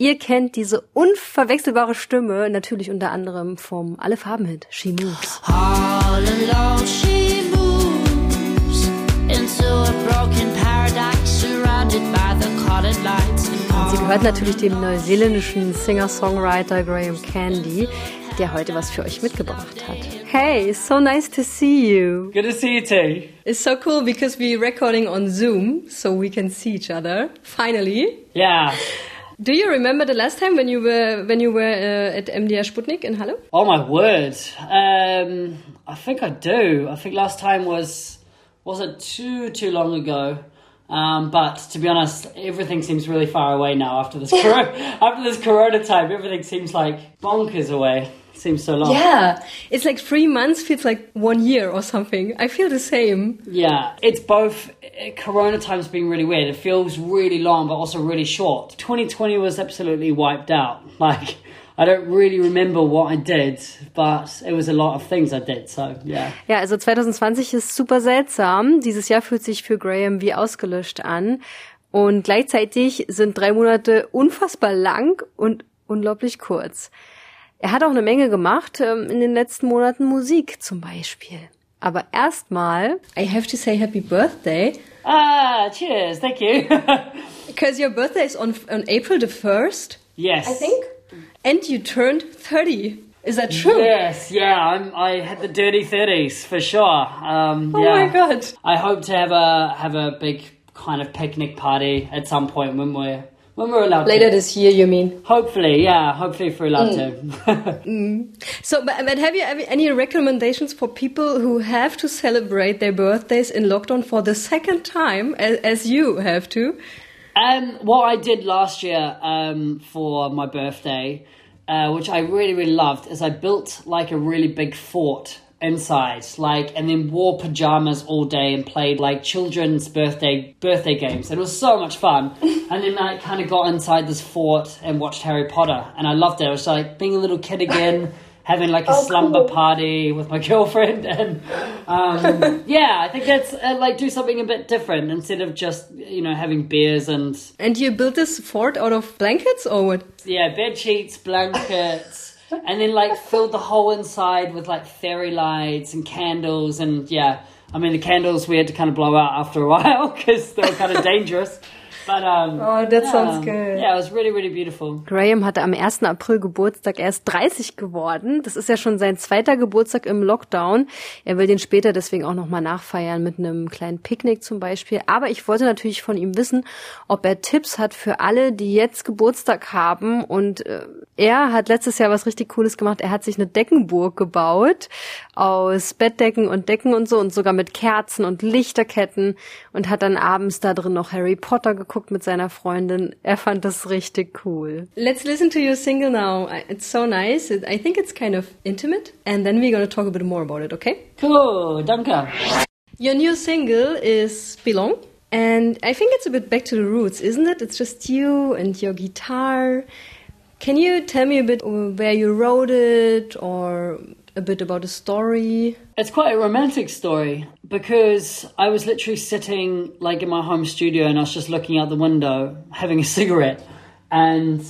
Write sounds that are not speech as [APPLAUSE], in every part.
Ihr kennt diese unverwechselbare Stimme natürlich unter anderem vom Alle Farben Hit She Moves. All alone she moves into a broken paradise surrounded by the colored lights. Sie gehört natürlich dem neuseeländischen Singer-Songwriter Graham Candy, der heute was für euch mitgebracht hat. Hey, so nice to see you. Good to see you too. It's so cool because we're recording on Zoom, so we can see each other. Finally. Yeah. Do you remember the last time when you were when you were uh, at MDR Sputnik in Halle? Oh my word! Um, I think I do. I think last time was wasn't too too long ago. Um, but to be honest, everything seems really far away now after this [LAUGHS] corona, after this Corona time. Everything seems like bonkers away. Seems so long. Yeah, it's like three months feels like one year or something. I feel the same. Yeah, it's both. Eh, corona time's been really weird. It feels really long, but also really short. 2020 was absolutely wiped out. [LAUGHS] Like. I don't really remember what I did, but it was a lot of things I did, so yeah. Ja, also 2020 ist super seltsam. Dieses Jahr fühlt sich für Graham wie ausgelöscht an. Und gleichzeitig sind drei Monate unfassbar lang und unglaublich kurz. Er hat auch eine Menge gemacht, ähm, in den letzten Monaten Musik zum Beispiel. Aber erstmal, I have to say happy birthday. Ah, cheers, thank you. [LAUGHS] Because your birthday is on, on April the 1st. Yes. I think. And you turned 30. Is that true? Yes, yeah, I'm, I had the dirty thirties for sure. Um, oh yeah. my god! I hope to have a have a big kind of picnic party at some point when we're when we're allowed later to. this year. You mean? Hopefully, yeah. Hopefully, if we're allowed mm. to. mm. So, but, but have you any recommendations for people who have to celebrate their birthdays in lockdown for the second time, as, as you have to? Um, what I did last year um, for my birthday, uh, which I really really loved, is I built like a really big fort inside, like, and then wore pajamas all day and played like children's birthday birthday games. It was so much fun. [LAUGHS] and then I kind of got inside this fort and watched Harry Potter, and I loved it. It was like being a little kid again having like a oh, slumber cool. party with my [LAUGHS] girlfriend, and um, [LAUGHS] yeah, I think that's uh, like do something a bit different instead of just you know having beers and. And you built this fort out of blankets or what? Yeah, bed sheets, blankets. and then like filled the whole inside with like fairy lights and candles and yeah i mean the candles we had to kind of blow out after a while [LAUGHS] because they were kind of dangerous But, um, oh, that yeah, sounds good. Yeah, it was really, really beautiful. Graham hatte am 1. April Geburtstag. Er ist 30 geworden. Das ist ja schon sein zweiter Geburtstag im Lockdown. Er will den später deswegen auch nochmal nachfeiern mit einem kleinen Picknick zum Beispiel. Aber ich wollte natürlich von ihm wissen, ob er Tipps hat für alle, die jetzt Geburtstag haben. Und äh, er hat letztes Jahr was richtig Cooles gemacht. Er hat sich eine Deckenburg gebaut aus Bettdecken und Decken und so und sogar mit Kerzen und Lichterketten und hat dann abends da drin noch Harry Potter geguckt mit seiner Freundin. Er fand das richtig cool. Let's listen to your single now. It's so nice. I think it's kind of intimate. And then we're gonna talk a bit more about it, okay? Cool, danke. Your new single is Belong. And I think it's a bit back to the roots, isn't it? It's just you and your guitar. Can you tell me a bit where you wrote it or a bit about the story? It's quite a romantic story because I was literally sitting like in my home studio and I was just looking out the window having a [LAUGHS] cigarette. And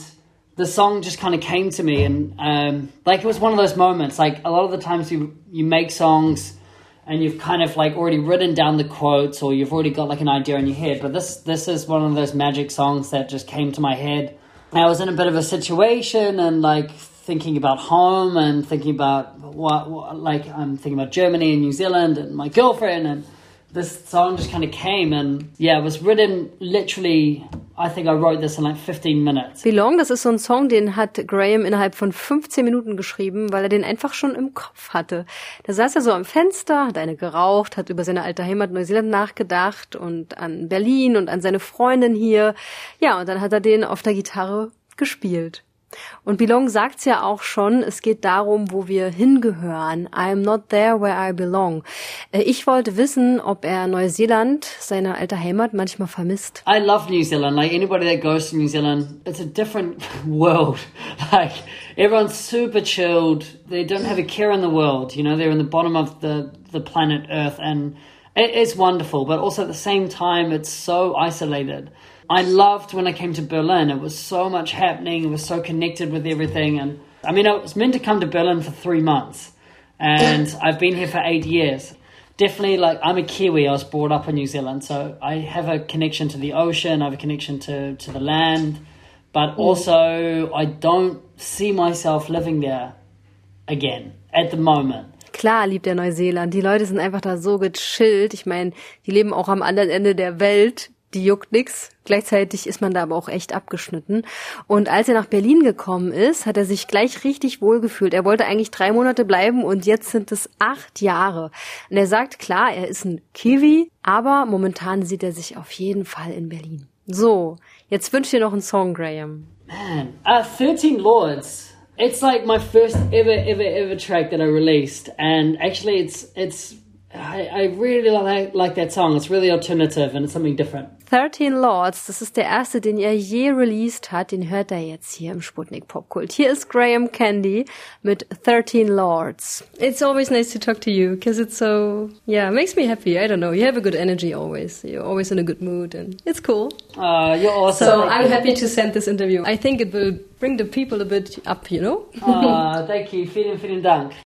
the song just kind of came to me and um, like it was one of those moments like a lot of the times you you make songs and you've kind of like already written down the quotes or you've already got like an idea in your head. But this this is one of those magic songs that just came to my head. I was in a bit of a situation and like thinking about home and thinking about what, what, like I'm thinking about Germany and New Zealand and my girlfriend and this song just kind of came and yeah, it was written literally I think I wrote this in like 15 minutes. Belong, das ist so ein Song, den hat Graham innerhalb von 15 Minuten geschrieben, weil er den einfach schon im Kopf hatte. Da saß er so am Fenster, hat eine geraucht, hat über seine alte Heimat Neuseeland nachgedacht und an Berlin und an seine Freundin hier. Ja, und dann hat er den auf der Gitarre gespielt. Und Belong sagt's ja auch schon, es geht darum, wo wir hingehören. I'm not there where I belong. Äh, ich wollte wissen, ob er Neuseeland, seine alte Heimat, manchmal vermisst. I love New Zealand. Like anybody that goes to New Zealand, it's a different [LAUGHS] world. [LAUGHS] Like everyone's super chilled. They don't have a care in the world. You know, they're in the bottom of the the planet Earth, and it is wonderful. But also at the same time, it's so isolated. I loved when I came to Berlin. It was so much happening. It was so connected with everything. And I mean, I was meant to come to Berlin for three months, and [LAUGHS] I've been here for eight years. Definitely, like I'm a Kiwi. I was brought up in New Zealand, so I have a connection to the ocean. I have a connection to to the land, but hmm. also I don't see myself living there again at the moment. Klar liebt er Neuseeland. Die Leute sind einfach da so gechillt. Ich meine, die leben auch am anderen Ende der Welt. Die juckt nix. Gleichzeitig ist man da aber auch echt abgeschnitten. Und als er nach Berlin gekommen ist, hat er sich gleich richtig wohl gefühlt. Er wollte eigentlich drei Monate bleiben und jetzt sind es acht Jahre. Und er sagt, klar, er ist ein Kiwi, aber momentan sieht er sich auf jeden Fall in Berlin. So, jetzt wünsche ich dir noch einen Song, Graham. Man, uh, 13 Lords. It's like my first ever, ever, ever track that I released, and actually, it's it's. I, I really like like that song. It's really alternative and it's something different. 13 Lords, das ist der erste, den er je released hat. Den hört er jetzt hier im Sputnik Popkult. Hier ist Graham Candy mit 13 Lords. It's always nice to talk to you because it's so, yeah, makes me happy. I don't know. You have a good energy always. You're always in a good mood and it's cool. Uh, you're awesome. So I'm happy to send this interview. I think it will bring the people a bit up, you know? uh, thank you. Vielen, vielen Dank.